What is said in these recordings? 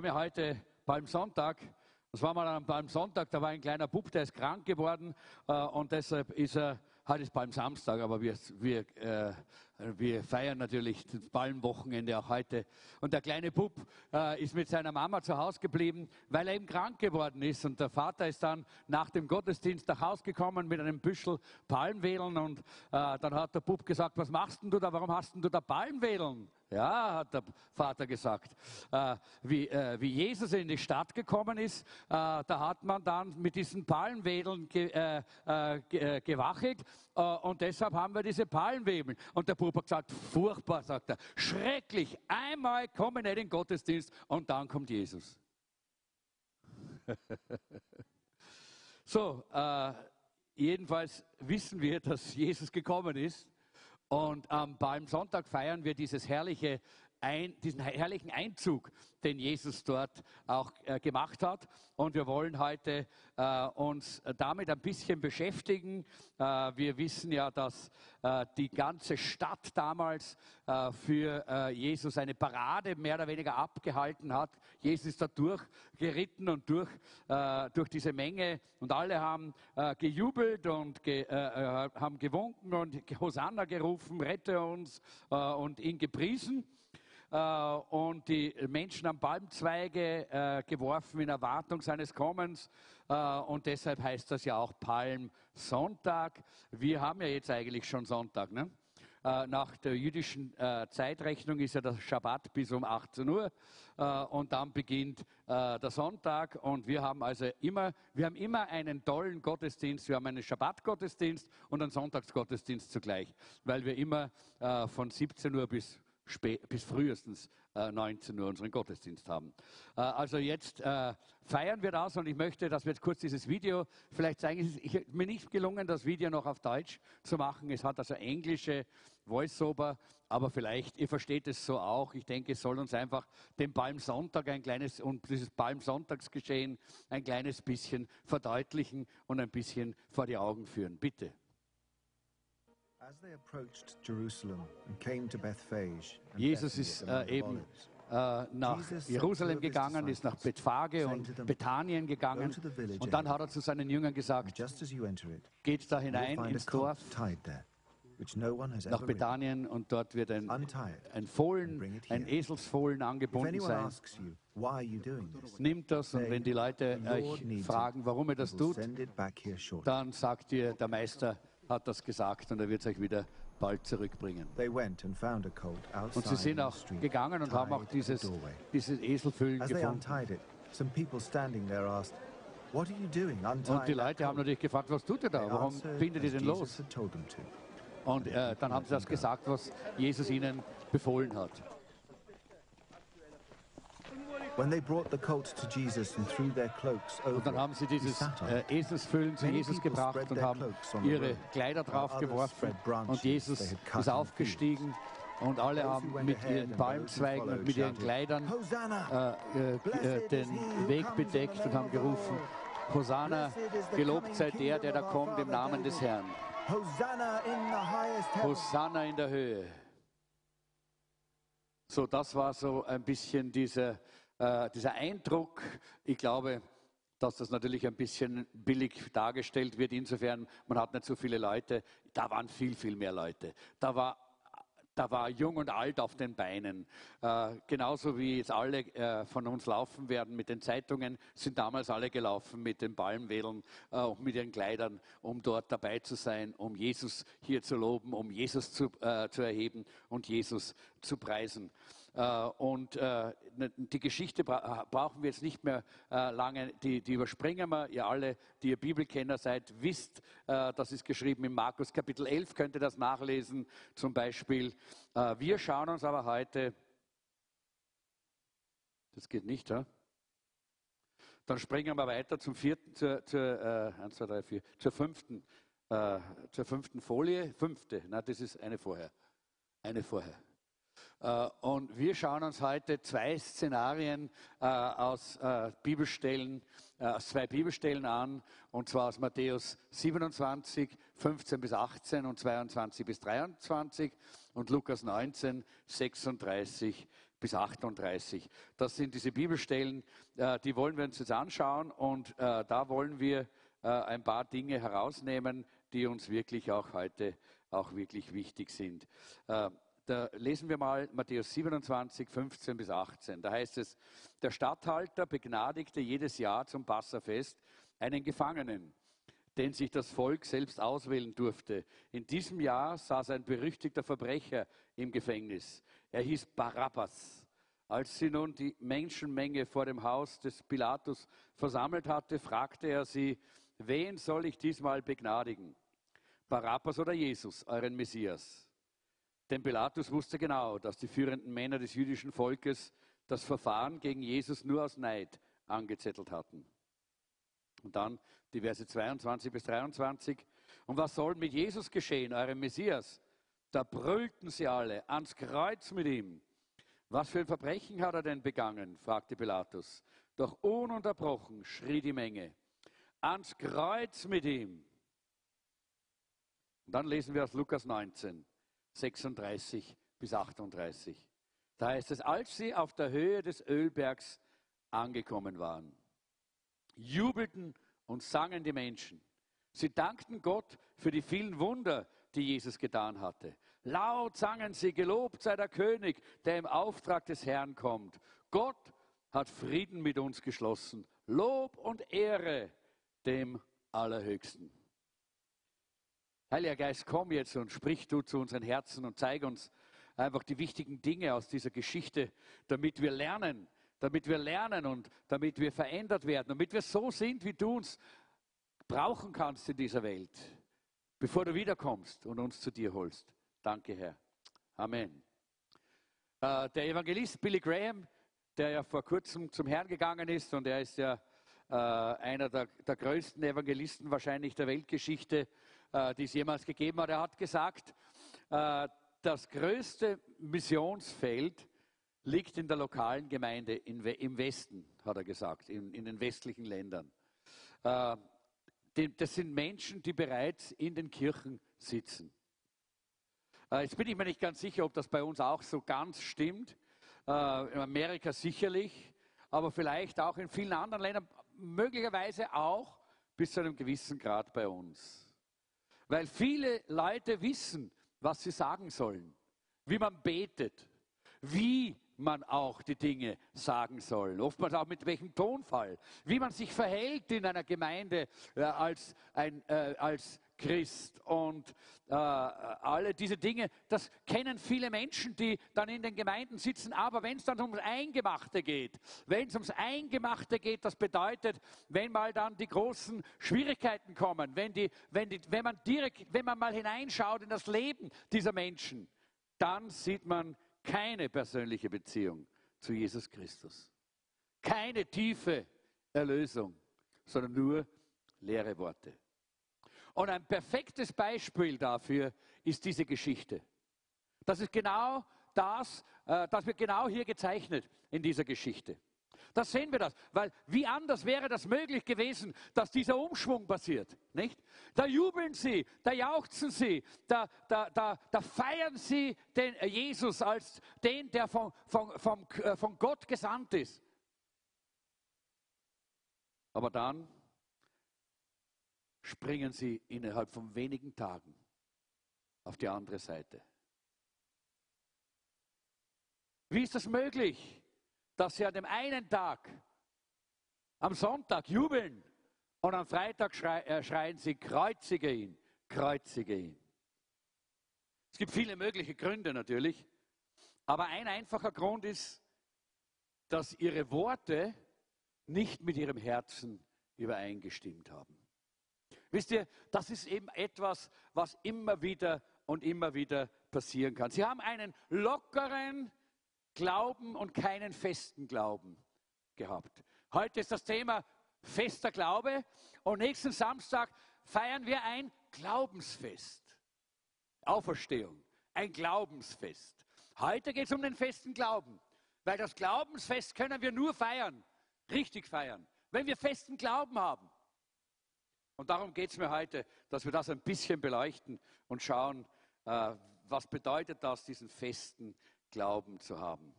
Haben ja heute Palmsonntag. Das war mal am Palmsonntag, da war ein kleiner Bub, der ist krank geworden äh, und deshalb ist er, heute ist Palmsamstag, aber wir, wir, äh, wir feiern natürlich das Palmwochenende auch heute. Und der kleine Bub äh, ist mit seiner Mama zu Hause geblieben, weil er eben krank geworden ist. Und der Vater ist dann nach dem Gottesdienst nach Hause gekommen mit einem Büschel Palmwedeln und äh, dann hat der Bub gesagt, was machst denn du da, warum hast denn du da Palmwedeln? Ja, hat der Vater gesagt. Äh, wie, äh, wie, Jesus in die Stadt gekommen ist, äh, da hat man dann mit diesen Palmwedeln ge, äh, äh, ge, gewachelt und deshalb haben wir diese Palmwedel. Und der Bub hat gesagt, furchtbar, sagt er, schrecklich, einmal kommen nicht in den Gottesdienst und dann kommt Jesus. so, jedenfalls wissen wir, dass Jesus gekommen ist und am Palmsonntag feiern wir dieses herrliche ein, diesen herrlichen Einzug, den Jesus dort auch äh, gemacht hat. Und wir wollen heute äh, uns damit ein bisschen beschäftigen. Äh, wir wissen ja, dass äh, die ganze Stadt damals äh, für äh, Jesus eine Parade mehr oder weniger abgehalten hat. Jesus ist da durchgeritten und durch, durch diese Menge und alle haben gejubelt und ge, haben gewunken und Hosanna gerufen, rette uns und ihn gepriesen. Äh, und die Menschen haben Palmzweige äh, geworfen in Erwartung seines Kommens. Äh, und deshalb heißt das ja auch Palmsonntag. Wir haben ja jetzt eigentlich schon Sonntag. Ne? Nach der jüdischen Zeitrechnung ist ja der Schabbat bis um 18 Uhr und dann beginnt der Sonntag und wir haben also immer, wir haben immer einen tollen Gottesdienst. Wir haben einen Schabbat-Gottesdienst und einen Sonntagsgottesdienst zugleich, weil wir immer von 17 Uhr bis bis frühestens äh, 19 Uhr unseren Gottesdienst haben. Äh, also jetzt äh, feiern wir das und ich möchte, dass wir jetzt kurz dieses Video vielleicht zeigen. Es ist mir nicht gelungen, das Video noch auf Deutsch zu machen. Es hat also englische Voice-Over, aber vielleicht, ihr versteht es so auch. Ich denke, es soll uns einfach den Palmsonntag ein kleines und dieses Palmsonntagsgeschehen ein kleines bisschen verdeutlichen und ein bisschen vor die Augen führen. Bitte. Jesus ist äh, eben äh, nach Jerusalem gegangen, ist nach Bethphage und Bethanien gegangen. und dann hat er zu seinen Jüngern gesagt, geht da hinein ins Dorf nach Bethanien und dort wird ein, ein Fohlen, ein Eselsfohlen angebunden sein. Nimmt das und wenn die Leute euch fragen, warum ihr das tut, dann sagt ihr, der Meister hat das gesagt und er wird es euch wieder bald zurückbringen. Und sie sind auch gegangen und haben auch dieses, dieses Eselfüllen gefunden. Und die Leute haben natürlich gefragt, was tut ihr da? Warum bindet ihr denn los? Und äh, dann haben sie das gesagt, was Jesus ihnen befohlen hat. Und dann haben sie dieses äh, Eselsfüllen zu Jesus gebracht und haben ihre Kleider draufgeworfen. Und Jesus ist aufgestiegen. Und alle haben mit ihren Palmzweigen und mit ihren Kleidern äh, äh, äh, den Weg bedeckt und haben gerufen, Hosanna, gelobt sei der, der da kommt im Namen des Herrn. Hosanna in der Höhe. So, das war so ein bisschen diese äh, dieser Eindruck, ich glaube, dass das natürlich ein bisschen billig dargestellt wird. Insofern, man hat nicht so viele Leute. Da waren viel, viel mehr Leute. Da war da war jung und alt auf den Beinen. Äh, genauso wie jetzt alle äh, von uns laufen werden mit den Zeitungen, sind damals alle gelaufen mit den Palmwedeln äh, und mit ihren Kleidern, um dort dabei zu sein, um Jesus hier zu loben, um Jesus zu, äh, zu erheben und Jesus zu preisen. Äh, und äh, ne, die Geschichte brauchen wir jetzt nicht mehr äh, lange, die, die überspringen wir. Ihr alle, die ihr Bibelkenner seid, wisst, das ist geschrieben in Markus Kapitel 11, könnt ihr das nachlesen zum Beispiel. Wir schauen uns aber heute, das geht nicht, ja? Dann springen wir weiter zum vierten, zur, zur, äh, 1, 2, 3, 4, zur fünften, äh, zur fünften Folie. Fünfte, na, das ist eine vorher. Eine vorher. Äh, und wir schauen uns heute zwei Szenarien äh, aus äh, Bibelstellen, aus zwei Bibelstellen an, und zwar aus Matthäus 27, 15 bis 18 und 22 bis 23 und Lukas 19, 36 bis 38. Das sind diese Bibelstellen, die wollen wir uns jetzt anschauen und da wollen wir ein paar Dinge herausnehmen, die uns wirklich auch heute auch wirklich wichtig sind. Da lesen wir mal Matthäus 27, 15 bis 18. Da heißt es, der Statthalter begnadigte jedes Jahr zum Passafest einen Gefangenen, den sich das Volk selbst auswählen durfte. In diesem Jahr saß ein berüchtigter Verbrecher im Gefängnis. Er hieß Barabbas. Als sie nun die Menschenmenge vor dem Haus des Pilatus versammelt hatte, fragte er sie, wen soll ich diesmal begnadigen? Barabbas oder Jesus, euren Messias? Denn Pilatus wusste genau, dass die führenden Männer des jüdischen Volkes das Verfahren gegen Jesus nur aus Neid angezettelt hatten. Und dann die Verse 22 bis 23. Und was soll mit Jesus geschehen, eurem Messias? Da brüllten sie alle ans Kreuz mit ihm. Was für ein Verbrechen hat er denn begangen? fragte Pilatus. Doch ununterbrochen schrie die Menge. Ans Kreuz mit ihm. Und dann lesen wir aus Lukas 19, 36 bis 38. Da heißt es, als sie auf der Höhe des Ölbergs angekommen waren, jubelten und sangen die Menschen. Sie dankten Gott für die vielen Wunder, die Jesus getan hatte. Laut sangen sie, gelobt sei der König, der im Auftrag des Herrn kommt. Gott hat Frieden mit uns geschlossen. Lob und Ehre dem Allerhöchsten. Heiliger Geist, komm jetzt und sprich du zu unseren Herzen und zeig uns einfach die wichtigen Dinge aus dieser Geschichte, damit wir lernen, damit wir lernen und damit wir verändert werden, damit wir so sind, wie du uns brauchen kannst in dieser Welt bevor du wiederkommst und uns zu dir holst. Danke, Herr. Amen. Äh, der Evangelist Billy Graham, der ja vor kurzem zum Herrn gegangen ist und er ist ja äh, einer der, der, größten Evangelisten wahrscheinlich der Weltgeschichte, die es jemals gegeben hat, er hat gesagt, äh, das größte Missionsfeld liegt in der lokalen Gemeinde in, im Westen, hat er gesagt, in, in den westlichen Ländern. Äh, das sind Menschen, die bereits in den Kirchen sitzen. Äh, jetzt bin ich mir nicht ganz sicher, ob das bei uns auch so ganz stimmt. Äh, in Amerika sicherlich, aber vielleicht auch in vielen anderen Ländern, möglicherweise auch bis zu einem gewissen Grad bei uns. Weil viele Leute wissen, was sie sagen sollen, wie man betet, wie man auch die Dinge sagen soll. Oftmals auch mit welchem Tonfall. Wie man sich verhält in einer Gemeinde äh, als, ein, äh, als Christ. Und äh, alle diese Dinge, das kennen viele Menschen, die dann in den Gemeinden sitzen. Aber wenn es dann ums Eingemachte geht, wenn es ums Eingemachte geht, das bedeutet, wenn mal dann die großen Schwierigkeiten kommen, wenn, die, wenn, die, wenn, man direkt, wenn man mal hineinschaut in das Leben dieser Menschen, dann sieht man keine persönliche Beziehung zu Jesus Christus. Keine tiefe Erlösung, sondern nur leere Worte. Und ein perfektes Beispiel dafür ist diese Geschichte. Das ist genau das, äh, das wird genau hier gezeichnet in dieser Geschichte. Da sehen wir das, weil wie anders wäre das möglich gewesen, dass dieser Umschwung passiert, nicht? Da jubeln sie, da jauchzen sie, da, da, da, da feiern sie den Jesus als den, der von, von, von, äh, von Gott gesandt ist. Aber dann springen sie innerhalb von wenigen Tagen auf die andere Seite. Wie ist das möglich? dass sie an dem einen Tag, am Sonntag jubeln und am Freitag äh, schreien sie, kreuzige ihn, kreuzige ihn. Es gibt viele mögliche Gründe natürlich, aber ein einfacher Grund ist, dass ihre Worte nicht mit ihrem Herzen übereingestimmt haben. Wisst ihr, das ist eben etwas, was immer wieder und immer wieder passieren kann. Sie haben einen lockeren, Glauben und keinen festen Glauben gehabt. Heute ist das Thema fester Glaube und nächsten Samstag feiern wir ein Glaubensfest. Auferstehung, ein Glaubensfest. Heute geht es um den festen Glauben, weil das Glaubensfest können wir nur feiern, richtig feiern, wenn wir festen Glauben haben. Und darum geht es mir heute, dass wir das ein bisschen beleuchten und schauen, äh, was bedeutet das, diesen festen Glauben zu haben.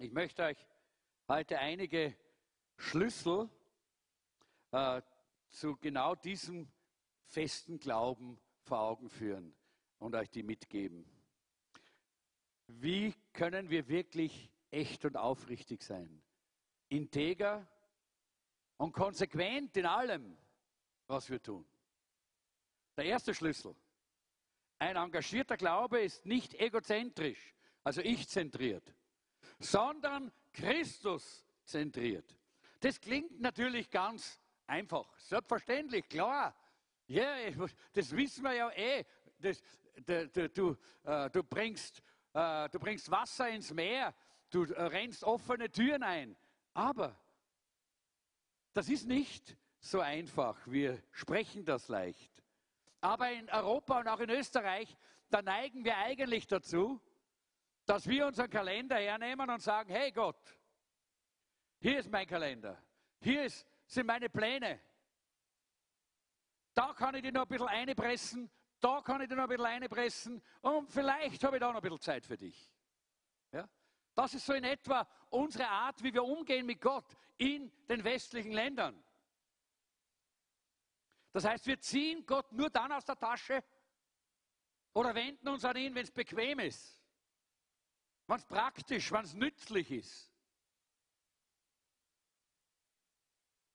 Ich möchte euch heute einige Schlüssel äh, zu genau diesem festen Glauben vor Augen führen und euch die mitgeben. Wie können wir wirklich echt und aufrichtig sein? Integer und konsequent in allem, was wir tun. Der erste Schlüssel. Ein engagierter Glaube ist nicht egozentrisch, also ich-zentriert, sondern Christus-zentriert. Das klingt natürlich ganz einfach, selbstverständlich, klar. Ja, yeah, das wissen wir ja eh. Das, du, du, äh, du, bringst, äh, du bringst Wasser ins Meer, du äh, rennst offene Türen ein. Aber das ist nicht so einfach. Wir sprechen das leicht. Aber in Europa und auch in Österreich, da neigen wir eigentlich dazu, dass wir unseren Kalender hernehmen und sagen, hey Gott, hier ist mein Kalender, hier ist, sind meine Pläne. Da kann ich dir noch ein bisschen einpressen, da kann ich dir noch ein bisschen einpressen und vielleicht habe ich da noch ein bisschen Zeit für dich. Ja? Das ist so in etwa unsere Art, wie wir umgehen mit Gott in den westlichen Ländern. Das heißt, wir ziehen Gott nur dann aus der Tasche oder wenden uns an ihn, wenn es bequem ist, wenn es praktisch, wenn es nützlich ist.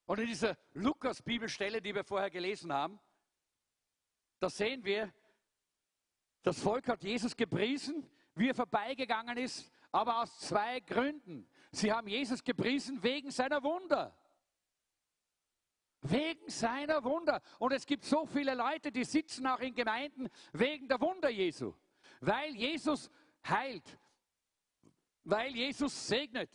Und in dieser Lukas-Bibelstelle, die wir vorher gelesen haben, da sehen wir, das Volk hat Jesus gepriesen, wie er vorbeigegangen ist, aber aus zwei Gründen. Sie haben Jesus gepriesen wegen seiner Wunder. Wegen seiner Wunder. Und es gibt so viele Leute, die sitzen auch in Gemeinden wegen der Wunder Jesu. Weil Jesus heilt. Weil Jesus segnet.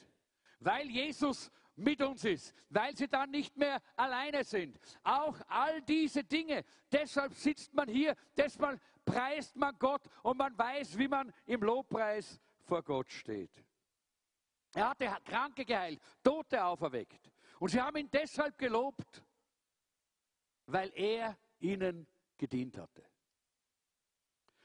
Weil Jesus mit uns ist, weil sie dann nicht mehr alleine sind. Auch all diese Dinge. Deshalb sitzt man hier, deshalb preist man Gott und man weiß, wie man im Lobpreis vor Gott steht. Er hatte Kranke geheilt, Tote auferweckt. Und sie haben ihn deshalb gelobt weil er ihnen gedient hatte.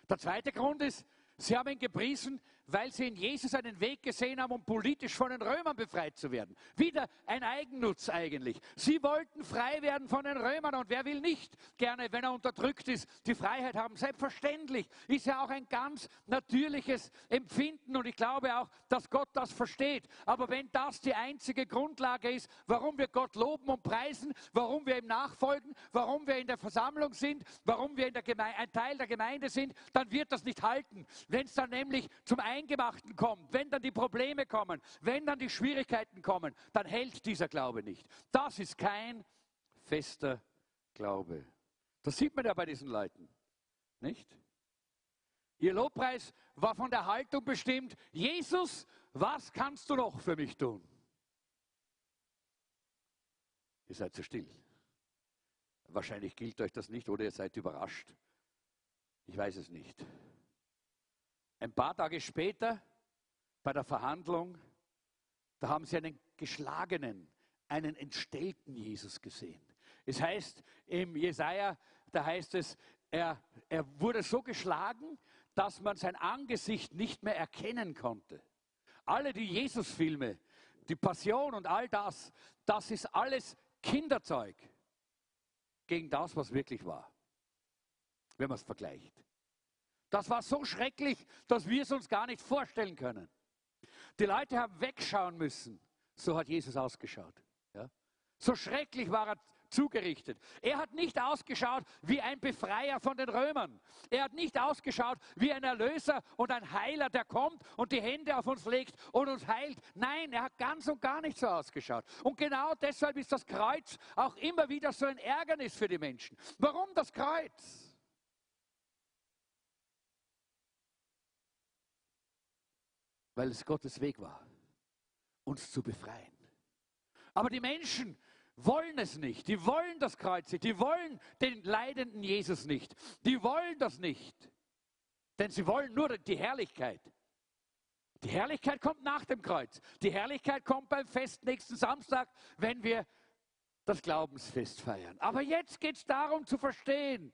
Der zweite Grund ist, sie haben ihn gepriesen, weil sie in Jesus einen Weg gesehen haben, um politisch von den Römern befreit zu werden. Wieder ein Eigennutz eigentlich. Sie wollten frei werden von den Römern und wer will nicht gerne, wenn er unterdrückt ist, die Freiheit haben? Selbstverständlich ist ja auch ein ganz natürliches Empfinden und ich glaube auch, dass Gott das versteht. Aber wenn das die einzige Grundlage ist, warum wir Gott loben und preisen, warum wir ihm nachfolgen, warum wir in der Versammlung sind, warum wir in der ein Teil der Gemeinde sind, dann wird das nicht halten. Wenn es dann nämlich zum einen Eingemachten kommt, wenn dann die Probleme kommen, wenn dann die Schwierigkeiten kommen, dann hält dieser Glaube nicht. Das ist kein fester Glaube. Das sieht man ja bei diesen Leuten, nicht? Ihr Lobpreis war von der Haltung bestimmt, Jesus, was kannst du noch für mich tun? Ihr seid zu still. Wahrscheinlich gilt euch das nicht oder ihr seid überrascht. Ich weiß es nicht. Ein paar Tage später, bei der Verhandlung, da haben sie einen geschlagenen, einen entstellten Jesus gesehen. Es heißt im Jesaja, da heißt es, er, er wurde so geschlagen, dass man sein Angesicht nicht mehr erkennen konnte. Alle die Jesus-Filme, die Passion und all das, das ist alles Kinderzeug gegen das, was wirklich war, wenn man es vergleicht. Das war so schrecklich, dass wir es uns gar nicht vorstellen können. Die Leute haben wegschauen müssen. So hat Jesus ausgeschaut. Ja? So schrecklich war er zugerichtet. Er hat nicht ausgeschaut wie ein Befreier von den Römern. Er hat nicht ausgeschaut wie ein Erlöser und ein Heiler, der kommt und die Hände auf uns legt und uns heilt. Nein, er hat ganz und gar nicht so ausgeschaut. Und genau deshalb ist das Kreuz auch immer wieder so ein Ärgernis für die Menschen. Warum das Kreuz? Weil es Gottes Weg war, uns zu befreien. Aber die Menschen wollen es nicht. Die wollen das Kreuz nicht. Die wollen den leidenden Jesus nicht. Die wollen das nicht. Denn sie wollen nur die Herrlichkeit. Die Herrlichkeit kommt nach dem Kreuz. Die Herrlichkeit kommt beim Fest nächsten Samstag, wenn wir das Glaubensfest feiern. Aber jetzt geht es darum zu verstehen,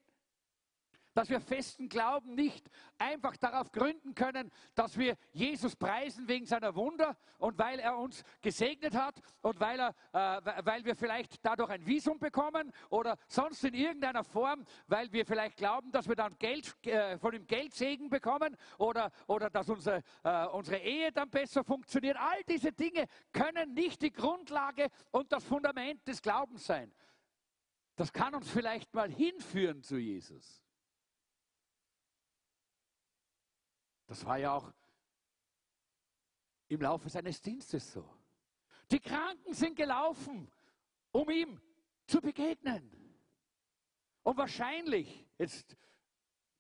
dass wir festen Glauben nicht einfach darauf gründen können, dass wir Jesus preisen wegen seiner Wunder und weil er uns gesegnet hat und weil, er, äh, weil wir vielleicht dadurch ein Visum bekommen oder sonst in irgendeiner Form, weil wir vielleicht glauben, dass wir dann Geld, äh, von ihm Geldsegen bekommen oder, oder dass unsere, äh, unsere Ehe dann besser funktioniert. All diese Dinge können nicht die Grundlage und das Fundament des Glaubens sein. Das kann uns vielleicht mal hinführen zu Jesus. Das war ja auch im Laufe seines Dienstes so. Die Kranken sind gelaufen, um ihm zu begegnen. Und wahrscheinlich, jetzt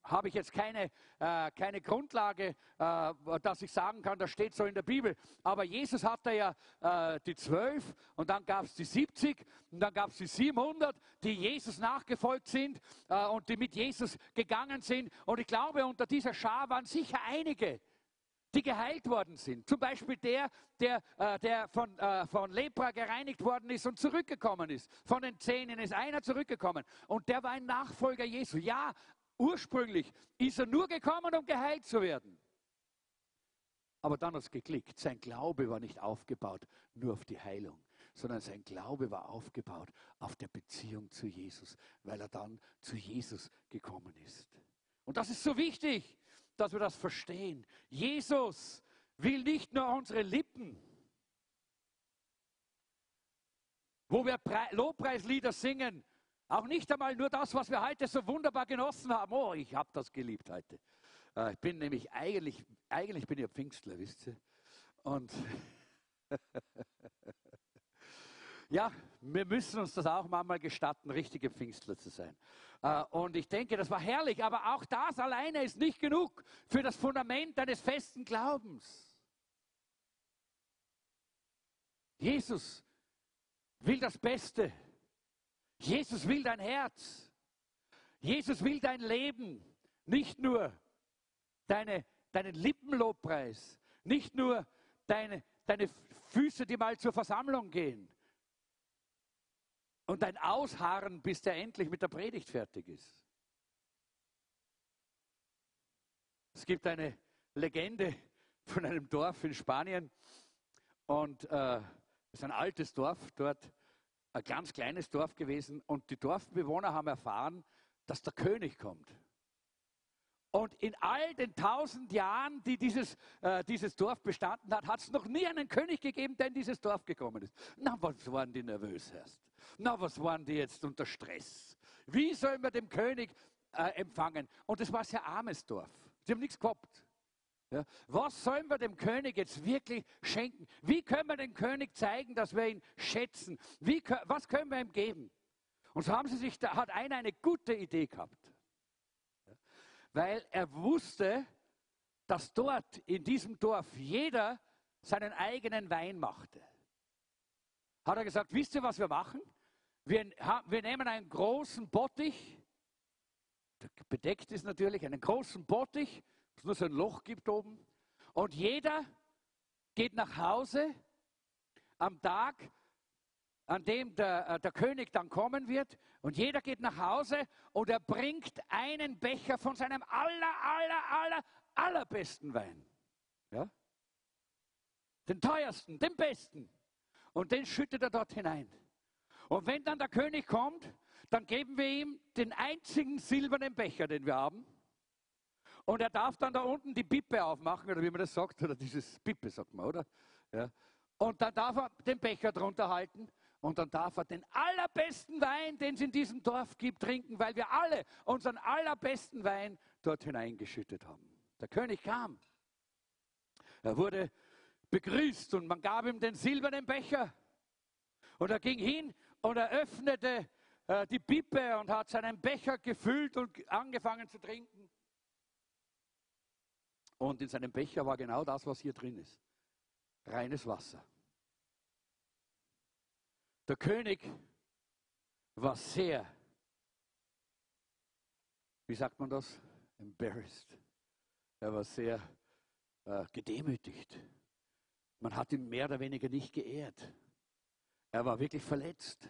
habe ich jetzt keine, äh, keine Grundlage, äh, dass ich sagen kann, das steht so in der Bibel. Aber Jesus hatte ja äh, die zwölf und dann gab es die 70 und dann gab es die 700, die Jesus nachgefolgt sind äh, und die mit Jesus gegangen sind. Und ich glaube, unter dieser Schar waren sicher einige, die geheilt worden sind. Zum Beispiel der, der, äh, der von, äh, von Lepra gereinigt worden ist und zurückgekommen ist. Von den Zähnen ist einer zurückgekommen. Und der war ein Nachfolger Jesu. Ja, Ursprünglich ist er nur gekommen, um geheilt zu werden. Aber dann hat es geklickt. Sein Glaube war nicht aufgebaut nur auf die Heilung, sondern sein Glaube war aufgebaut auf der Beziehung zu Jesus, weil er dann zu Jesus gekommen ist. Und das ist so wichtig, dass wir das verstehen. Jesus will nicht nur unsere Lippen, wo wir Lobpreislieder singen, auch nicht einmal nur das, was wir heute so wunderbar genossen haben. Oh, ich habe das geliebt heute. Äh, ich bin nämlich eigentlich, eigentlich bin ich Pfingstler, wisst ihr. Und ja, wir müssen uns das auch manchmal gestatten, richtige Pfingstler zu sein. Äh, und ich denke, das war herrlich, aber auch das alleine ist nicht genug für das Fundament eines festen Glaubens. Jesus will das Beste Jesus will dein Herz. Jesus will dein Leben. Nicht nur deine, deinen Lippenlobpreis, nicht nur deine, deine Füße, die mal zur Versammlung gehen. Und dein Ausharren, bis der endlich mit der Predigt fertig ist. Es gibt eine Legende von einem Dorf in Spanien und äh, es ist ein altes Dorf dort ein ganz kleines Dorf gewesen und die Dorfbewohner haben erfahren, dass der König kommt. Und in all den tausend Jahren, die dieses, äh, dieses Dorf bestanden hat, hat es noch nie einen König gegeben, der in dieses Dorf gekommen ist. Na, was waren die nervös erst? Na, was waren die jetzt unter Stress? Wie sollen wir den König äh, empfangen? Und es war ein sehr armes Dorf. Sie haben nichts gehabt. Ja, was sollen wir dem König jetzt wirklich schenken? Wie können wir dem König zeigen, dass wir ihn schätzen? Wie, was können wir ihm geben? Und so haben sie sich, da hat einer eine gute Idee gehabt. Ja, weil er wusste, dass dort in diesem Dorf jeder seinen eigenen Wein machte. Hat er gesagt, wisst ihr, was wir machen? Wir, wir nehmen einen großen Bottich, bedeckt ist natürlich, einen großen Bottich, nur so ein Loch gibt oben. Und jeder geht nach Hause am Tag, an dem der, äh, der König dann kommen wird. Und jeder geht nach Hause und er bringt einen Becher von seinem aller, aller, aller, allerbesten Wein. Ja? Den teuersten, den besten. Und den schüttet er dort hinein. Und wenn dann der König kommt, dann geben wir ihm den einzigen silbernen Becher, den wir haben. Und er darf dann da unten die Pippe aufmachen, oder wie man das sagt, oder dieses Pippe sagt man, oder? Ja. Und dann darf er den Becher drunter halten und dann darf er den allerbesten Wein, den es in diesem Dorf gibt, trinken, weil wir alle unseren allerbesten Wein dort hineingeschüttet haben. Der König kam. Er wurde begrüßt und man gab ihm den silbernen Becher. Und er ging hin und er öffnete äh, die Pippe und hat seinen Becher gefüllt und angefangen zu trinken. Und in seinem Becher war genau das, was hier drin ist. Reines Wasser. Der König war sehr, wie sagt man das? Embarrassed. Er war sehr äh, gedemütigt. Man hat ihn mehr oder weniger nicht geehrt. Er war wirklich verletzt.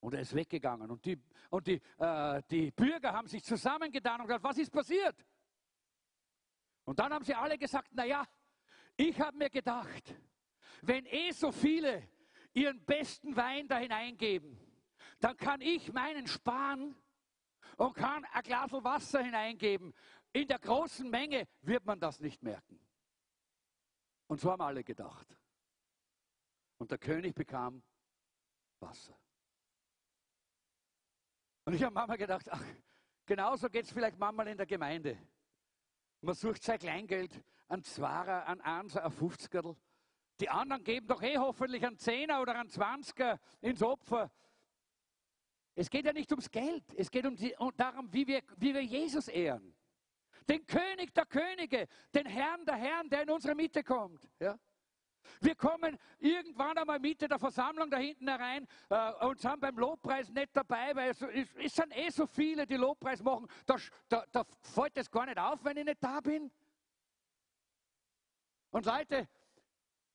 Und er ist weggegangen. Und die, und die, äh, die Bürger haben sich zusammengetan und gesagt, was ist passiert? Und dann haben sie alle gesagt, naja, ich habe mir gedacht, wenn eh so viele ihren besten Wein da hineingeben, dann kann ich meinen sparen und kann ein Glas Wasser hineingeben. In der großen Menge wird man das nicht merken. Und so haben alle gedacht. Und der König bekam Wasser. Und ich habe manchmal gedacht, ach, genauso geht es vielleicht manchmal in der Gemeinde. Man sucht sein Kleingeld, ein Zwarer, ein Anser, ein 50 Die anderen geben doch eh hoffentlich einen Zehner oder einen Zwanziger ins Opfer. Es geht ja nicht ums Geld, es geht um, die, um darum, wie wir, wie wir Jesus ehren. Den König der Könige, den Herrn der Herren, der in unsere Mitte kommt. Ja? Wir kommen irgendwann einmal Mitte der Versammlung da hinten herein äh, und sind beim Lobpreis nicht dabei, weil es, es, es sind eh so viele, die Lobpreis machen. Da, da, da fällt es gar nicht auf, wenn ich nicht da bin. Und Leute,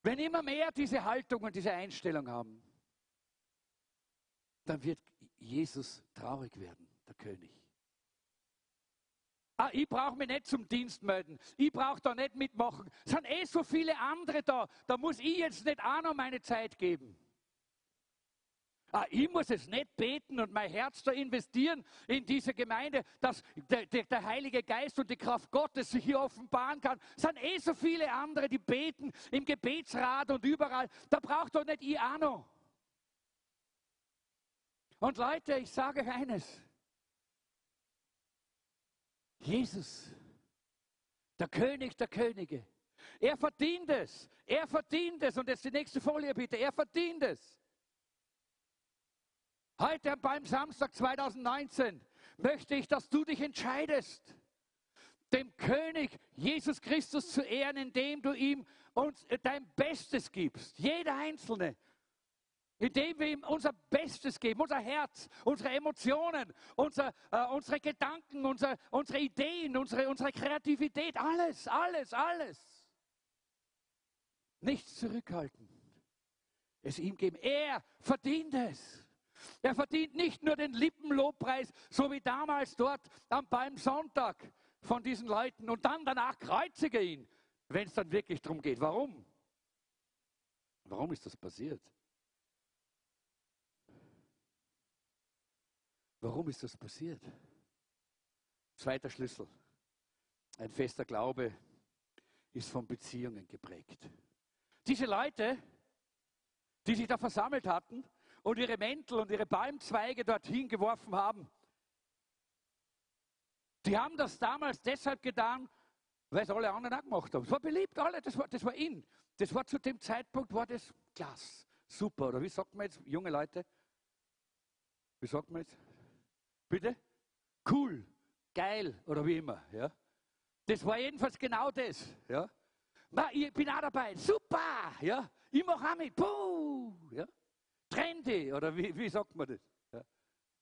wenn immer mehr diese Haltung und diese Einstellung haben, dann wird Jesus traurig werden, der König. Ah, ich brauche mich nicht zum Dienst melden. Ich brauche da nicht mitmachen. Es sind eh so viele andere da. Da muss ich jetzt nicht auch noch meine Zeit geben. Ah, ich muss es nicht beten und mein Herz da investieren in diese Gemeinde, dass der, der, der, Heilige Geist und die Kraft Gottes sich hier offenbaren kann. Es sind eh so viele andere, die beten im Gebetsrat und überall. Da braucht doch nicht ich auch noch. Und Leute, ich sage euch eines. Jesus, der König der Könige, er verdient es. Er verdient es. Und jetzt die nächste Folie bitte. Er verdient es. Heute beim Samstag 2019 möchte ich, dass du dich entscheidest, dem König Jesus Christus zu ehren, indem du ihm uns dein Bestes gibst. Jeder Einzelne indem wir ihm unser Bestes geben, unser Herz, unsere Emotionen, unser, äh, unsere Gedanken, unser, unsere Ideen, unsere, unsere Kreativität, alles, alles, alles. Nichts zurückhalten. Es ihm geben. Er verdient es. Er verdient nicht nur den Lippenlobpreis, so wie damals dort am Palmsonntag von diesen Leuten und dann danach kreuzige ihn, wenn es dann wirklich darum geht. Warum? Warum ist das passiert? Warum ist das passiert? Zweiter Schlüssel. Ein fester Glaube ist von Beziehungen geprägt. Diese Leute, die sich da versammelt hatten und ihre Mäntel und ihre Palmzweige dorthin geworfen haben, die haben das damals deshalb getan, weil es alle anderen auch gemacht haben. Es war beliebt, alle, das war, das war in. Das war zu dem Zeitpunkt, war das klasse, super. Oder wie sagt man jetzt, junge Leute? Wie sagt man jetzt? Bitte? Cool, geil oder wie immer. Ja? Das war jedenfalls genau das. Ja? Na, ich bin auch dabei. Super! Ja? Ich mache auch mit. Puh, ja? Trendy oder wie, wie sagt man das? Ja?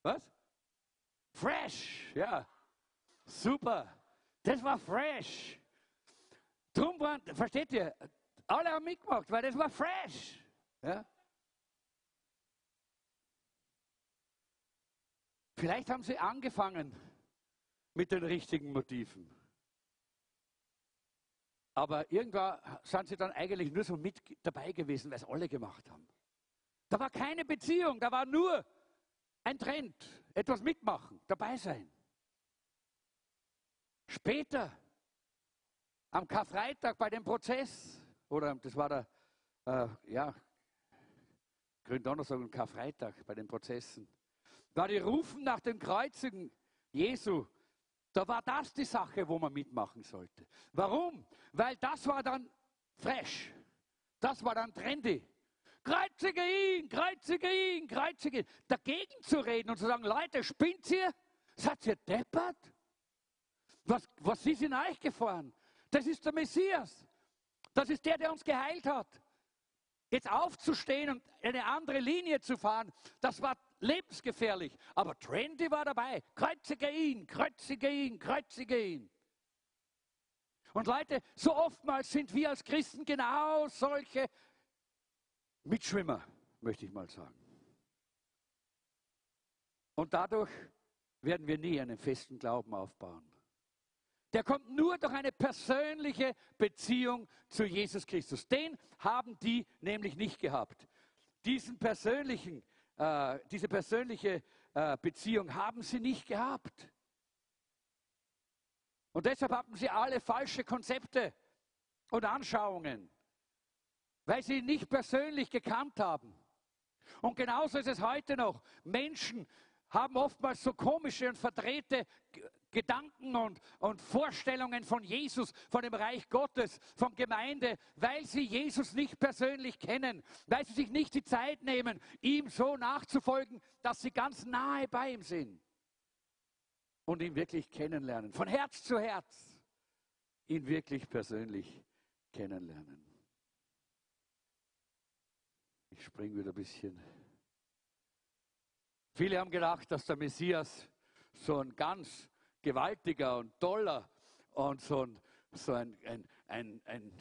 Was? Fresh, ja. Super. Das war fresh. Drum waren, versteht ihr, alle haben mitgemacht, weil das war fresh. Ja? Vielleicht haben sie angefangen mit den richtigen Motiven. Aber irgendwann sind sie dann eigentlich nur so mit dabei gewesen, weil es alle gemacht haben. Da war keine Beziehung, da war nur ein Trend, etwas mitmachen, dabei sein. Später, am Karfreitag bei dem Prozess, oder das war der, äh, ja, Gründonnerstag und Karfreitag bei den Prozessen, da die rufen nach dem Kreuzigen Jesu, da war das die Sache, wo man mitmachen sollte. Warum? Weil das war dann fresh. Das war dann trendy. Kreuzige ihn, kreuzige ihn, kreuzige ihn. Dagegen zu reden und zu sagen, Leute, spinnt ihr? Seid ihr deppert? Was, was ist in euch gefahren? Das ist der Messias. Das ist der, der uns geheilt hat. Jetzt aufzustehen und eine andere Linie zu fahren, das war lebensgefährlich. Aber Trendy war dabei. Kreuzige ihn, kreuzige ihn, kreuzige ihn. Und Leute, so oftmals sind wir als Christen genau solche Mitschwimmer, möchte ich mal sagen. Und dadurch werden wir nie einen festen Glauben aufbauen. Der kommt nur durch eine persönliche Beziehung zu Jesus Christus. Den haben die nämlich nicht gehabt. Diesen persönlichen, äh, diese persönliche äh, Beziehung haben sie nicht gehabt. Und deshalb hatten sie alle falsche Konzepte und Anschauungen, weil sie ihn nicht persönlich gekannt haben. Und genauso ist es heute noch. Menschen haben oftmals so komische und verdrehte Gedanken und, und Vorstellungen von Jesus, von dem Reich Gottes, von Gemeinde, weil sie Jesus nicht persönlich kennen, weil sie sich nicht die Zeit nehmen, ihm so nachzufolgen, dass sie ganz nahe bei ihm sind und ihn wirklich kennenlernen, von Herz zu Herz, ihn wirklich persönlich kennenlernen. Ich springe wieder ein bisschen. Viele haben gedacht, dass der Messias so ein ganz gewaltiger und toller und so ein, so ein, ein, ein, ein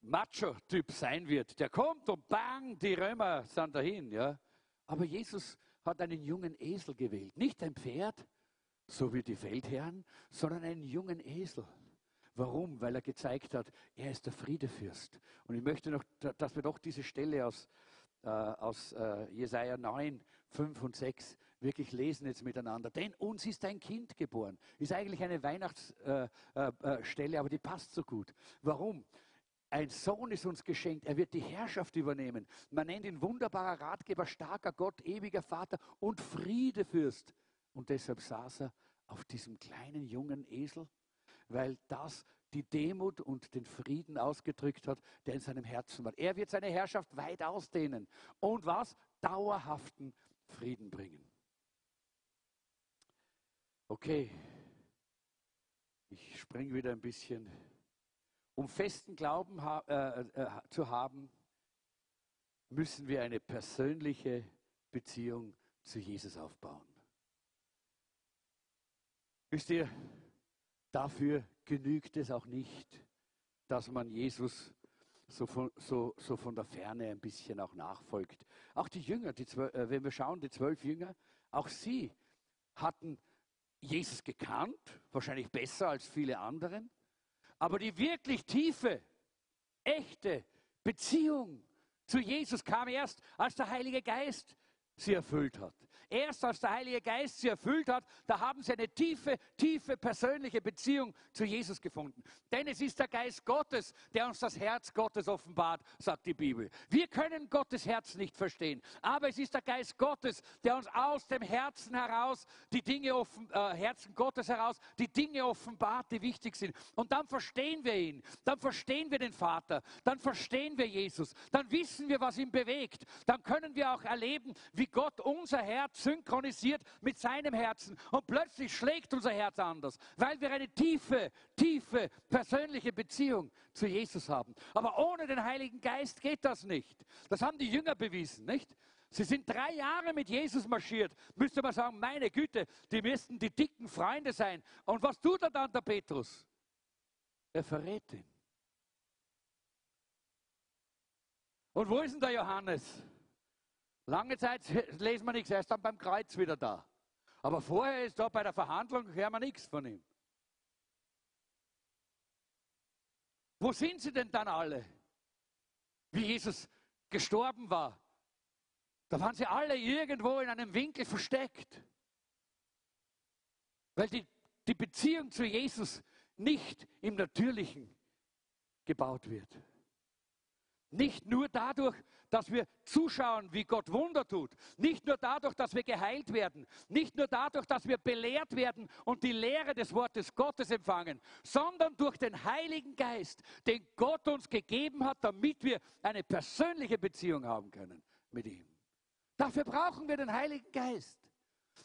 Macho-Typ sein wird. Der kommt und bang, die Römer sind dahin. Ja? Aber Jesus hat einen jungen Esel gewählt, nicht ein Pferd, so wie die Feldherren, sondern einen jungen Esel. Warum? Weil er gezeigt hat, er ist der Friedefürst. Und ich möchte noch, dass wir doch diese Stelle aus, äh, aus äh, Jesaja 9, 5 und 6 wirklich lesen jetzt miteinander. Denn uns ist ein Kind geboren. Ist eigentlich eine Weihnachtsstelle, äh, äh, aber die passt so gut. Warum? Ein Sohn ist uns geschenkt, er wird die Herrschaft übernehmen. Man nennt ihn wunderbarer Ratgeber, starker Gott, ewiger Vater und Friedefürst. Und deshalb saß er auf diesem kleinen jungen Esel, weil das die Demut und den Frieden ausgedrückt hat, der in seinem Herzen war. Er wird seine Herrschaft weit ausdehnen und was? Dauerhaften Frieden bringen. Okay, ich springe wieder ein bisschen. Um festen Glauben äh, äh, zu haben, müssen wir eine persönliche Beziehung zu Jesus aufbauen. Wisst ihr, dafür genügt es auch nicht, dass man Jesus so von, so, so von der Ferne ein bisschen auch nachfolgt. Auch die Jünger, die äh, wenn wir schauen, die zwölf Jünger, auch sie hatten Jesus gekannt, wahrscheinlich besser als viele anderen, aber die wirklich tiefe, echte Beziehung zu Jesus kam erst, als der Heilige Geist sie erfüllt hat. Erst als der Heilige Geist sie erfüllt hat, da haben sie eine tiefe, tiefe persönliche Beziehung zu Jesus gefunden. Denn es ist der Geist Gottes, der uns das Herz Gottes offenbart, sagt die Bibel. Wir können Gottes Herz nicht verstehen, aber es ist der Geist Gottes, der uns aus dem Herzen heraus, die Dinge offen, äh, Herzen Gottes heraus, die Dinge offenbart, die wichtig sind. Und dann verstehen wir ihn, dann verstehen wir den Vater, dann verstehen wir Jesus, dann wissen wir, was ihn bewegt, dann können wir auch erleben, wie Gott unser Herz synchronisiert mit seinem Herzen. Und plötzlich schlägt unser Herz anders, weil wir eine tiefe, tiefe persönliche Beziehung zu Jesus haben. Aber ohne den Heiligen Geist geht das nicht. Das haben die Jünger bewiesen, nicht? Sie sind drei Jahre mit Jesus marschiert. Müsste man sagen, meine Güte, die müssten die dicken Freunde sein. Und was tut er dann, der Petrus? Er verrät ihn. Und wo ist denn der Johannes? Lange Zeit lesen wir nichts, er ist dann beim Kreuz wieder da. Aber vorher ist da bei der Verhandlung, hören wir nichts von ihm. Wo sind sie denn dann alle? Wie Jesus gestorben war. Da waren sie alle irgendwo in einem Winkel versteckt. Weil die, die Beziehung zu Jesus nicht im Natürlichen gebaut wird. Nicht nur dadurch, dass wir zuschauen, wie Gott Wunder tut. Nicht nur dadurch, dass wir geheilt werden. Nicht nur dadurch, dass wir belehrt werden und die Lehre des Wortes Gottes empfangen, sondern durch den Heiligen Geist, den Gott uns gegeben hat, damit wir eine persönliche Beziehung haben können mit ihm. Dafür brauchen wir den Heiligen Geist.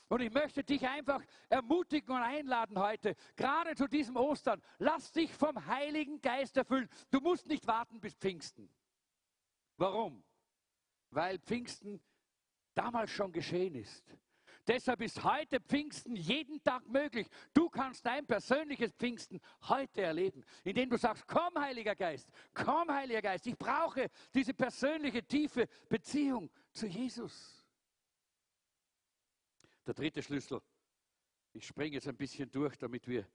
Und ich möchte dich einfach ermutigen und einladen heute, gerade zu diesem Ostern, lass dich vom Heiligen Geist erfüllen. Du musst nicht warten bis Pfingsten. Warum? Weil Pfingsten damals schon geschehen ist. Deshalb ist heute Pfingsten jeden Tag möglich. Du kannst dein persönliches Pfingsten heute erleben, indem du sagst, komm Heiliger Geist, komm Heiliger Geist, ich brauche diese persönliche, tiefe Beziehung zu Jesus. Der dritte Schlüssel. Ich springe jetzt ein bisschen durch, damit wir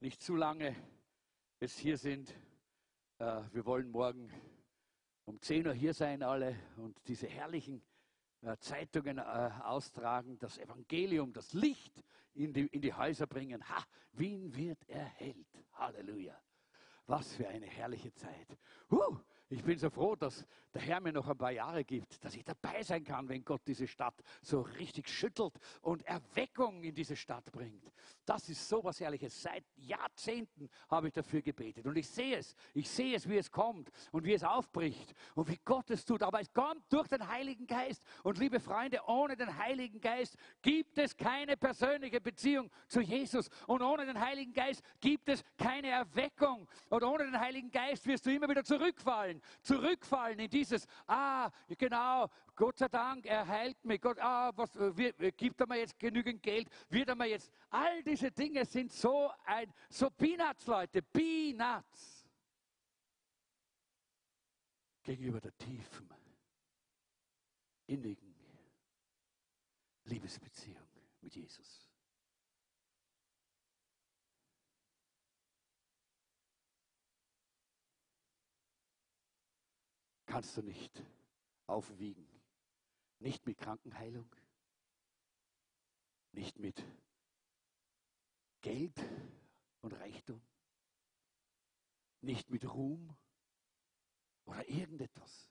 nicht zu lange jetzt hier sind. Äh, wir wollen morgen um 10 Uhr hier sein alle und diese herrlichen äh, Zeitungen äh, austragen, das Evangelium, das Licht in die, in die Häuser bringen. Ha, Wien wird erhellt. Halleluja. Was für eine herrliche Zeit. Huh, ich bin so froh, dass der Herr mir noch ein paar Jahre gibt, dass ich dabei sein kann, wenn Gott diese Stadt so richtig schüttelt und Erweckung in diese Stadt bringt. Das ist so was Herrliches. Seit Jahrzehnten habe ich dafür gebetet und ich sehe es. Ich sehe es, wie es kommt und wie es aufbricht und wie Gott es tut. Aber es kommt durch den Heiligen Geist. Und liebe Freunde, ohne den Heiligen Geist gibt es keine persönliche Beziehung zu Jesus. Und ohne den Heiligen Geist gibt es keine Erweckung. Und ohne den Heiligen Geist wirst du immer wieder zurückfallen zurückfallen in dieses, ah, genau, Gott sei Dank, er heilt mich, Gott, ah, was, wir, gibt er mir jetzt genügend Geld, wird er mir jetzt, all diese Dinge sind so ein, so Peanuts, Leute, Peanuts. Gegenüber der tiefen, innigen Liebesbeziehung mit Jesus. kannst du nicht aufwiegen. Nicht mit Krankenheilung, nicht mit Geld und Reichtum, nicht mit Ruhm oder irgendetwas.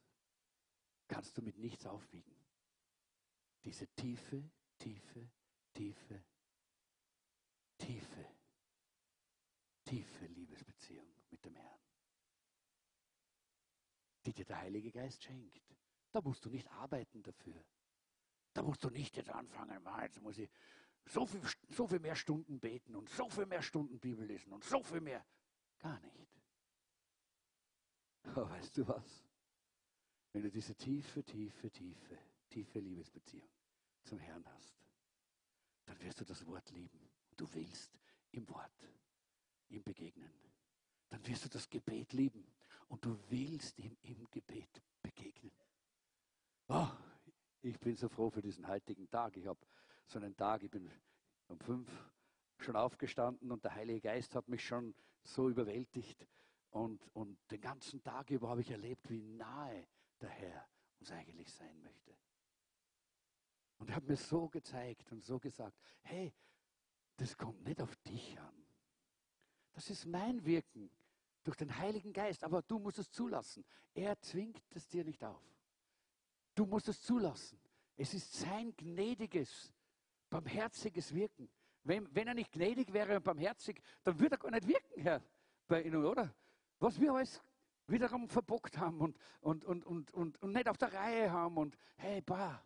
Kannst du mit nichts aufwiegen. Diese tiefe, tiefe, tiefe, tiefe, tiefe Liebesbeziehung mit dem Herrn die dir der Heilige Geist schenkt. Da musst du nicht arbeiten dafür. Da musst du nicht jetzt anfangen, jetzt muss ich so viel, so viel mehr Stunden beten und so viel mehr Stunden Bibel lesen und so viel mehr. Gar nicht. Aber weißt du was? Wenn du diese tiefe, tiefe, tiefe, tiefe Liebesbeziehung zum Herrn hast, dann wirst du das Wort lieben. Und du willst im Wort ihm begegnen. Dann wirst du das Gebet lieben und du willst ihm im Gebet begegnen. Oh, ich bin so froh für diesen heutigen Tag. Ich habe so einen Tag, ich bin um fünf schon aufgestanden und der Heilige Geist hat mich schon so überwältigt. Und, und den ganzen Tag über habe ich erlebt, wie nahe der Herr uns eigentlich sein möchte. Und er hat mir so gezeigt und so gesagt, hey, das kommt nicht auf dich an. Das ist mein Wirken durch den Heiligen Geist, aber du musst es zulassen. Er zwingt es dir nicht auf. Du musst es zulassen. Es ist sein gnädiges, barmherziges Wirken. Wenn, wenn er nicht gnädig wäre und barmherzig, dann würde er gar nicht wirken, Herr, bei Ihnen, oder? Was wir alles wiederum verbockt haben und, und, und, und, und, und nicht auf der Reihe haben und hey, bah,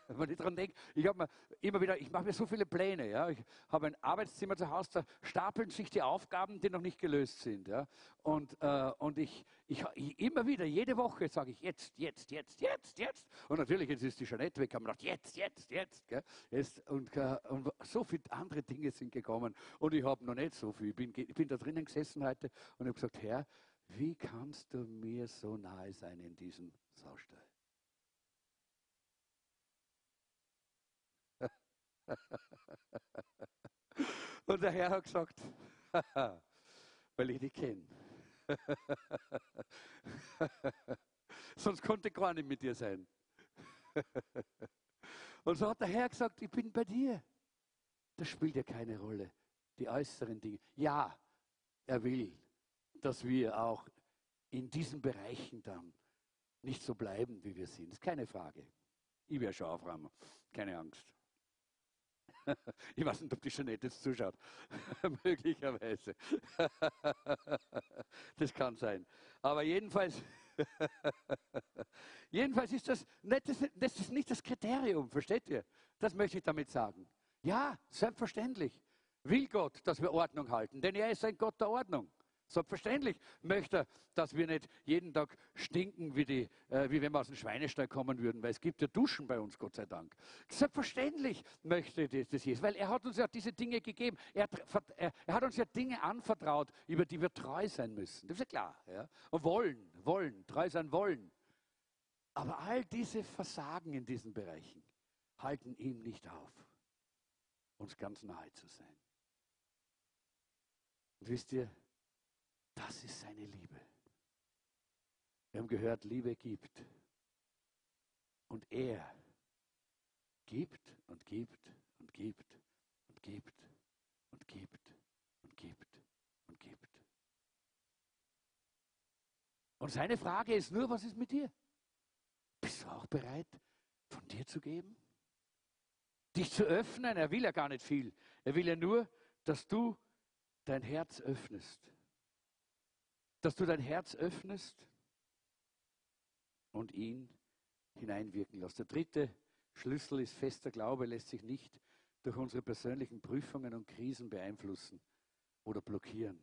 wenn ich daran denke, ich habe mir immer wieder, ich mache mir so viele Pläne. Ja. Ich habe ein Arbeitszimmer zu Hause, da stapeln sich die Aufgaben, die noch nicht gelöst sind. Ja. Und, äh, und ich, ich, immer wieder, jede Woche sage ich jetzt, jetzt, jetzt, jetzt, jetzt. Und natürlich, jetzt ist die Jeanette weg, haben wir gedacht, jetzt, jetzt, jetzt. Gell. jetzt und, äh, und so viele andere Dinge sind gekommen. Und ich habe noch nicht so viel. Ich bin, ich bin da drinnen gesessen heute und habe gesagt, Herr, wie kannst du mir so nahe sein in diesem Saustall? Und der Herr hat gesagt, weil ich dich kenne. Sonst konnte ich gar nicht mit dir sein. Und so hat der Herr gesagt, ich bin bei dir. Das spielt ja keine Rolle, die äußeren Dinge. Ja, er will, dass wir auch in diesen Bereichen dann nicht so bleiben, wie wir sind. Das ist keine Frage. Ich werde schon aufräumen, keine Angst. Ich weiß nicht, ob die Jeanette jetzt zuschaut. Möglicherweise. das kann sein. Aber jedenfalls, jedenfalls ist das, nicht, das, das ist nicht das Kriterium, versteht ihr? Das möchte ich damit sagen. Ja, selbstverständlich will Gott, dass wir Ordnung halten, denn er ist ein Gott der Ordnung. Selbstverständlich möchte er, dass wir nicht jeden Tag stinken, wie, die, äh, wie wenn wir aus dem Schweinestall kommen würden, weil es gibt ja Duschen bei uns, Gott sei Dank. Selbstverständlich möchte das, das Jesus, weil er hat uns ja diese Dinge gegeben. Er, er, er, hat uns ja Dinge anvertraut, über die wir treu sein müssen. Das ist ja klar. Ja? Und wollen, wollen, treu sein wollen. Aber all diese Versagen in diesen Bereichen halten ihm nicht auf, uns ganz nahe zu sein. Und wisst ihr, das ist seine Liebe. Wir haben gehört, Liebe gibt. Und er gibt und gibt und gibt und gibt und gibt und gibt und gibt. Und seine Frage ist nur, was ist mit dir? Bist du auch bereit, von dir zu geben? Dich zu öffnen? Er will ja gar nicht viel. Er will ja nur, dass du dein Herz öffnest. Dass du dein Herz öffnest und ihn hineinwirken lässt. Der dritte Schlüssel ist fester Glaube, lässt sich nicht durch unsere persönlichen Prüfungen und Krisen beeinflussen oder blockieren.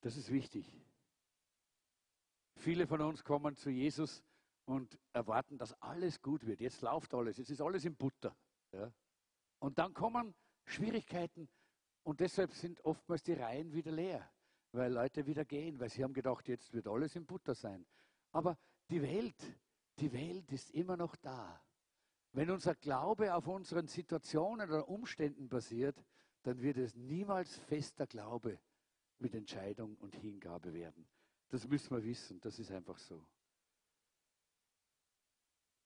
Das ist wichtig. Viele von uns kommen zu Jesus und erwarten, dass alles gut wird. Jetzt läuft alles, jetzt ist alles in Butter. Ja? Und dann kommen Schwierigkeiten und deshalb sind oftmals die Reihen wieder leer, weil Leute wieder gehen, weil sie haben gedacht, jetzt wird alles in Butter sein. Aber die Welt, die Welt ist immer noch da. Wenn unser Glaube auf unseren Situationen oder Umständen basiert, dann wird es niemals fester Glaube mit Entscheidung und Hingabe werden. Das müssen wir wissen, das ist einfach so.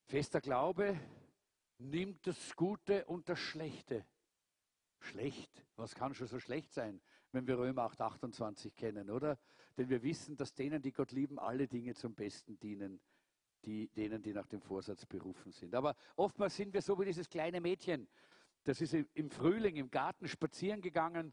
Fester Glaube nimmt das Gute und das Schlechte. Schlecht, was kann schon so schlecht sein, wenn wir Römer 8, 28 kennen, oder? Denn wir wissen, dass denen, die Gott lieben, alle Dinge zum Besten dienen, die, denen, die nach dem Vorsatz berufen sind. Aber oftmals sind wir so wie dieses kleine Mädchen, das ist im Frühling im Garten spazieren gegangen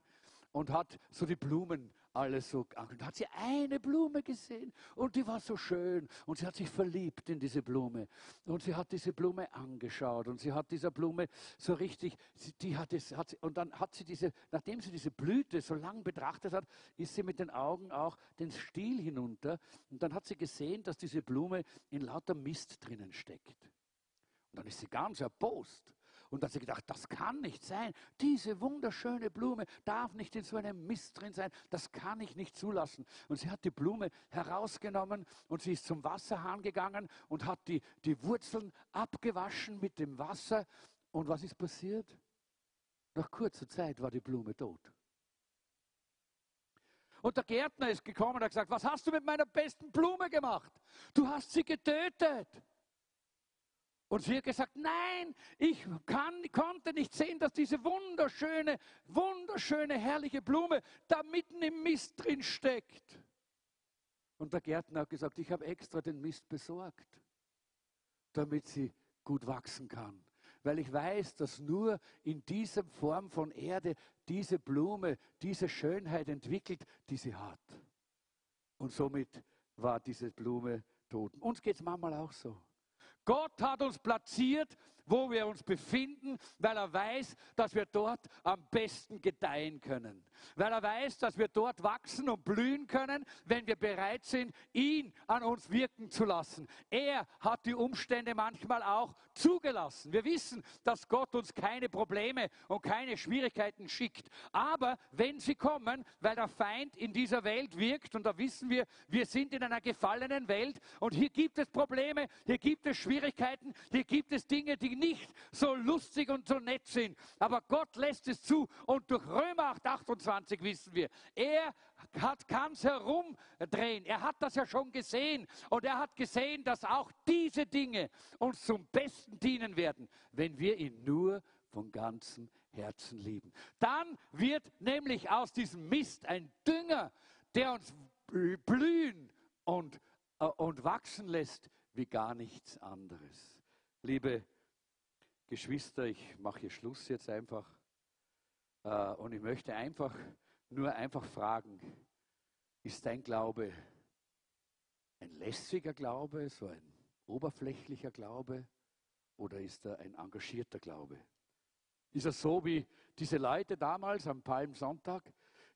und hat so die Blumen alles so und hat sie eine Blume gesehen und die war so schön. Und sie hat sich verliebt in diese Blume. Und sie hat diese Blume angeschaut und sie hat dieser Blume so richtig, die hat es, hat sie, und dann hat sie diese, nachdem sie diese Blüte so lang betrachtet hat, ist sie mit den Augen auch den Stiel hinunter. Und dann hat sie gesehen, dass diese Blume in lauter Mist drinnen steckt. Und dann ist sie ganz erbost und dann hat sie gedacht, das kann nicht sein. Diese wunderschöne Blume darf nicht in so einem Mist drin sein. Das kann ich nicht zulassen. Und sie hat die Blume herausgenommen und sie ist zum Wasserhahn gegangen und hat die, die Wurzeln abgewaschen mit dem Wasser. Und was ist passiert? Nach kurzer Zeit war die Blume tot. Und der Gärtner ist gekommen und hat gesagt, was hast du mit meiner besten Blume gemacht? Du hast sie getötet. Und sie hat gesagt, nein, ich kann, konnte nicht sehen, dass diese wunderschöne, wunderschöne, herrliche Blume da mitten im Mist drin steckt. Und der Gärtner hat gesagt, ich habe extra den Mist besorgt, damit sie gut wachsen kann. Weil ich weiß, dass nur in dieser Form von Erde diese Blume diese Schönheit entwickelt, die sie hat. Und somit war diese Blume tot. Uns geht es manchmal auch so. Gott hat uns platziert, wo wir uns befinden, weil er weiß, dass wir dort am besten gedeihen können. Weil er weiß, dass wir dort wachsen und blühen können, wenn wir bereit sind, ihn an uns wirken zu lassen. Er hat die Umstände manchmal auch zugelassen. Wir wissen, dass Gott uns keine Probleme und keine Schwierigkeiten schickt. Aber wenn sie kommen, weil der Feind in dieser Welt wirkt, und da wissen wir, wir sind in einer gefallenen Welt und hier gibt es Probleme, hier gibt es Schwierigkeiten, hier gibt es Dinge, die nicht so lustig und so nett sind. Aber Gott lässt es zu und durch Römer 8, 28 wissen wir, er kann es herumdrehen. Er hat das ja schon gesehen und er hat gesehen, dass auch diese Dinge uns zum Besten dienen werden, wenn wir ihn nur von ganzem Herzen lieben. Dann wird nämlich aus diesem Mist ein Dünger, der uns blühen und, äh, und wachsen lässt wie gar nichts anderes. Liebe Geschwister, ich mache hier Schluss jetzt einfach äh, und ich möchte einfach nur einfach fragen, ist dein Glaube ein lässiger Glaube, so ein oberflächlicher Glaube oder ist er ein engagierter Glaube? Ist er so wie diese Leute damals am Palmsonntag,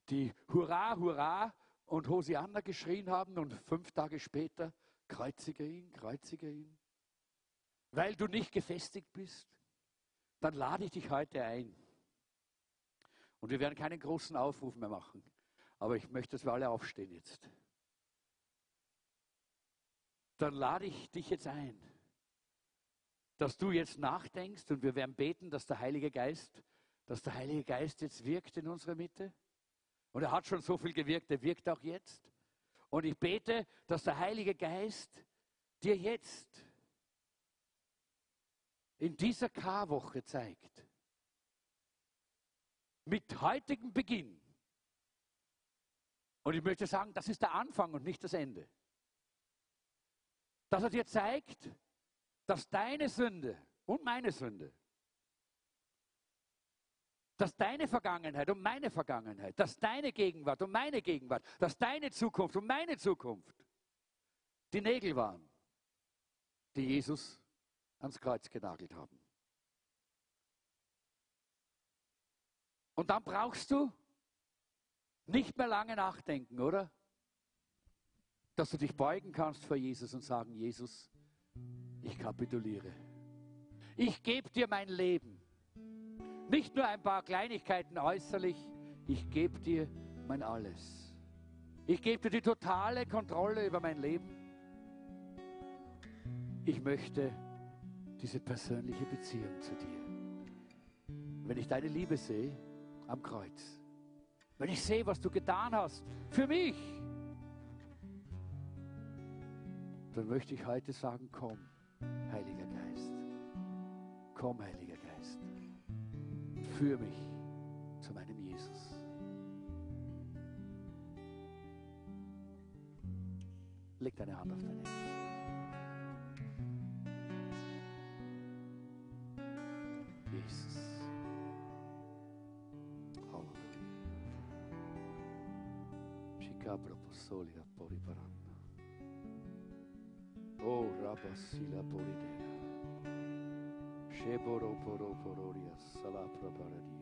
die Hurra, Hurra und Hosianna geschrien haben und fünf Tage später kreuzige ihn, kreuzige ihn? Weil du nicht gefestigt bist, dann lade ich dich heute ein. Und wir werden keinen großen Aufruf mehr machen. Aber ich möchte, dass wir alle aufstehen jetzt. Dann lade ich dich jetzt ein, dass du jetzt nachdenkst und wir werden beten, dass der Heilige Geist, dass der Heilige Geist jetzt wirkt in unserer Mitte. Und er hat schon so viel gewirkt, er wirkt auch jetzt. Und ich bete, dass der Heilige Geist dir jetzt in dieser Karwoche zeigt, mit heutigem Beginn, und ich möchte sagen, das ist der Anfang und nicht das Ende, dass er dir zeigt, dass deine Sünde und meine Sünde, dass deine Vergangenheit und meine Vergangenheit, dass deine Gegenwart und meine Gegenwart, dass deine Zukunft und meine Zukunft die Nägel waren, die Jesus ans Kreuz genagelt haben. Und dann brauchst du nicht mehr lange nachdenken, oder? Dass du dich beugen kannst vor Jesus und sagen, Jesus, ich kapituliere. Ich gebe dir mein Leben. Nicht nur ein paar Kleinigkeiten äußerlich, ich gebe dir mein Alles. Ich gebe dir die totale Kontrolle über mein Leben. Ich möchte diese persönliche Beziehung zu dir. Wenn ich deine Liebe sehe am Kreuz, wenn ich sehe, was du getan hast für mich, dann möchte ich heute sagen, komm, Heiliger Geist. Komm, Heiliger Geist. Führ mich zu meinem Jesus. Leg deine Hand auf dein Herz. Chicabra posolia poriparanda. Oh, Rabasila Boridea. Sheboro Poro Pororia Salapra Paradio.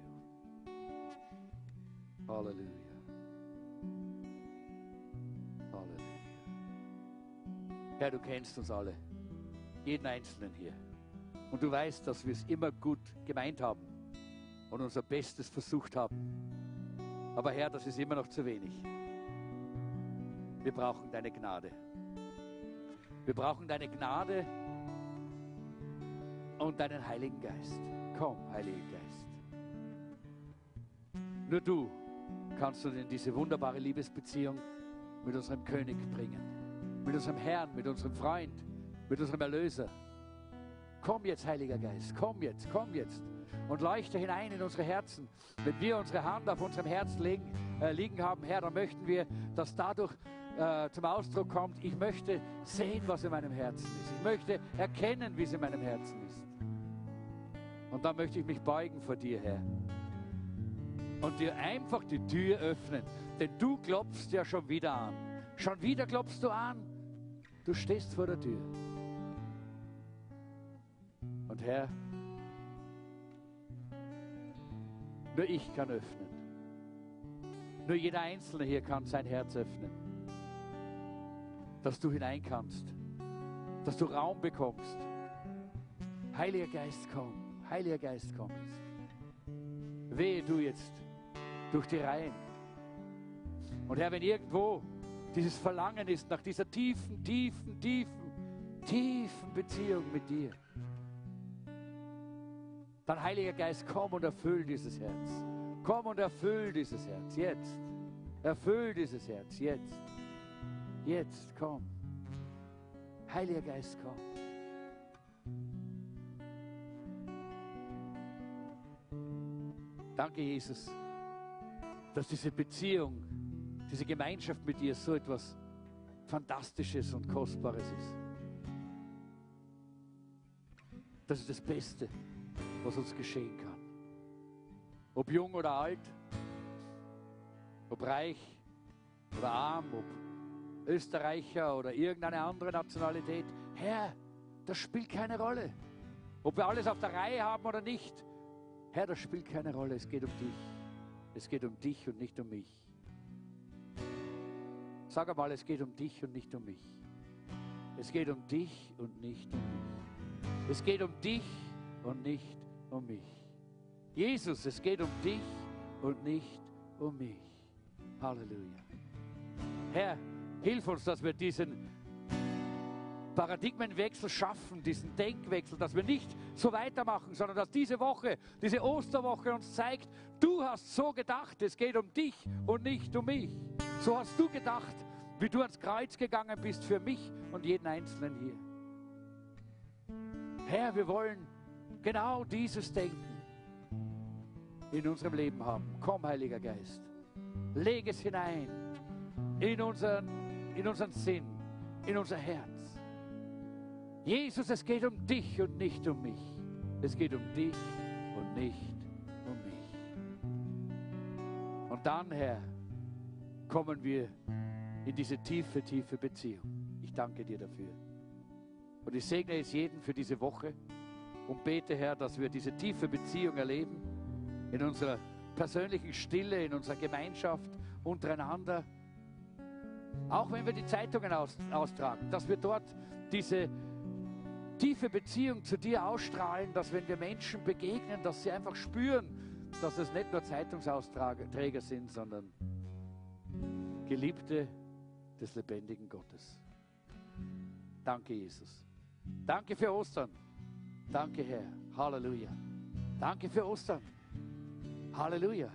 Halleluja. Halleluja. Herr, du kennst uns alle. Jeden Einzelnen hier. Und du weißt, dass wir es immer gut gemeint haben und unser Bestes versucht haben. Aber Herr, das ist immer noch zu wenig. Wir brauchen deine Gnade. Wir brauchen deine Gnade und deinen Heiligen Geist. Komm, Heiliger Geist. Nur du kannst uns in diese wunderbare Liebesbeziehung mit unserem König bringen. Mit unserem Herrn, mit unserem Freund, mit unserem Erlöser. Komm jetzt, Heiliger Geist, komm jetzt, komm jetzt und leuchte hinein in unsere Herzen. Wenn wir unsere Hand auf unserem Herz liegen, äh, liegen haben, Herr, dann möchten wir, dass dadurch äh, zum Ausdruck kommt, ich möchte sehen, was in meinem Herzen ist. Ich möchte erkennen, wie es in meinem Herzen ist. Und dann möchte ich mich beugen vor dir, Herr. Und dir einfach die Tür öffnen. Denn du klopfst ja schon wieder an. Schon wieder klopfst du an. Du stehst vor der Tür. Und Herr, nur ich kann öffnen. Nur jeder Einzelne hier kann sein Herz öffnen dass du hinein kannst, dass du Raum bekommst. Heiliger Geist, komm. Heiliger Geist, komm. Wehe du jetzt durch die Reihen. Und Herr, wenn irgendwo dieses Verlangen ist nach dieser tiefen, tiefen, tiefen, tiefen Beziehung mit dir, dann Heiliger Geist, komm und erfüll dieses Herz. Komm und erfüll dieses Herz jetzt. Erfüll dieses Herz jetzt. Jetzt komm. Heiliger Geist, komm. Danke, Jesus, dass diese Beziehung, diese Gemeinschaft mit dir so etwas Fantastisches und Kostbares ist. Das ist das Beste, was uns geschehen kann. Ob jung oder alt, ob reich oder arm, ob Österreicher oder irgendeine andere Nationalität. Herr, das spielt keine Rolle. Ob wir alles auf der Reihe haben oder nicht. Herr, das spielt keine Rolle. Es geht um dich. Es geht um dich und nicht um mich. Sag einmal, es geht um dich und nicht um mich. Es geht um dich und nicht um mich. Es geht um dich und nicht um mich. Jesus, es geht um dich und nicht um mich. Halleluja. Herr, Hilf uns, dass wir diesen Paradigmenwechsel schaffen, diesen Denkwechsel, dass wir nicht so weitermachen, sondern dass diese Woche, diese Osterwoche uns zeigt, du hast so gedacht, es geht um dich und nicht um mich. So hast du gedacht, wie du ans Kreuz gegangen bist für mich und jeden Einzelnen hier. Herr, wir wollen genau dieses Denken in unserem Leben haben. Komm, Heiliger Geist, leg es hinein in unseren, in unseren Sinn, in unser Herz. Jesus, es geht um dich und nicht um mich. Es geht um dich und nicht um mich. Und dann, Herr, kommen wir in diese tiefe, tiefe Beziehung. Ich danke dir dafür. Und ich segne es jeden für diese Woche und bete, Herr, dass wir diese tiefe Beziehung erleben in unserer persönlichen Stille, in unserer Gemeinschaft untereinander. Auch wenn wir die Zeitungen aus, austragen, dass wir dort diese tiefe Beziehung zu dir ausstrahlen, dass wenn wir Menschen begegnen, dass sie einfach spüren, dass es nicht nur Zeitungsausträger sind, sondern Geliebte des lebendigen Gottes. Danke, Jesus. Danke für Ostern. Danke, Herr. Halleluja. Danke für Ostern. Halleluja.